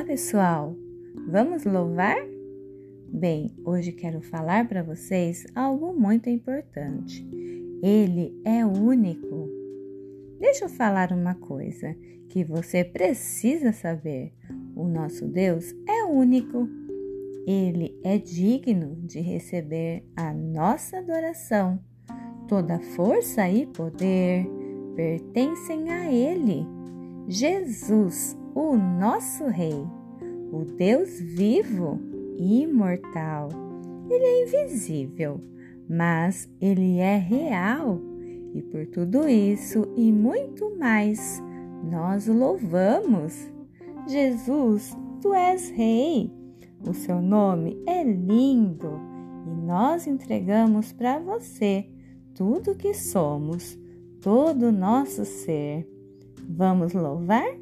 pessoal, vamos louvar? Bem, hoje quero falar para vocês algo muito importante. Ele é único. Deixa eu falar uma coisa que você precisa saber: o nosso Deus é único. Ele é digno de receber a nossa adoração. Toda força e poder pertencem a Ele. Jesus, o nosso Rei, o Deus vivo e imortal. Ele é invisível, mas ele é real. E por tudo isso e muito mais, nós o louvamos. Jesus, tu és Rei. O seu nome é lindo e nós entregamos para você tudo que somos, todo o nosso ser. Vamos louvar?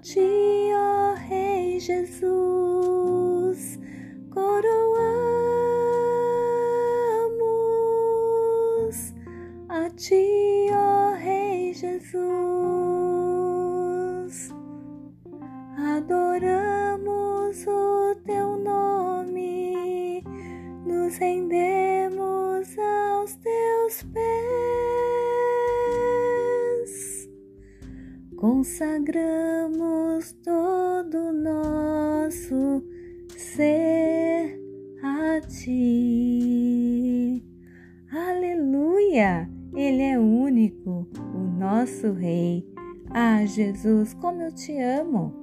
Ti, ó Rei Jesus, coroamos a Ti, ó Rei Jesus. Adoramos o Teu nome, nos rendemos aos Teus pés, consagramos todo nosso ser a Ti. Aleluia! Ele é único, o nosso Rei. Ah, Jesus, como eu te amo!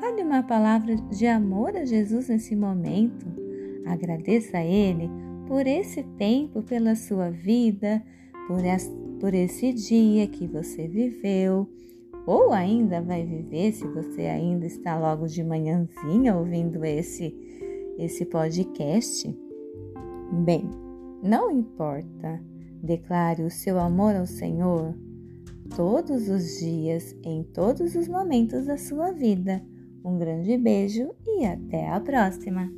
Fale uma palavra de amor a Jesus nesse momento. Agradeça a Ele por esse tempo, pela sua vida, por, por esse dia que você viveu, ou ainda vai viver, se você ainda está logo de manhãzinha ouvindo esse, esse podcast. Bem, não importa, declare o seu amor ao Senhor todos os dias, em todos os momentos da sua vida. Um grande beijo e até a próxima!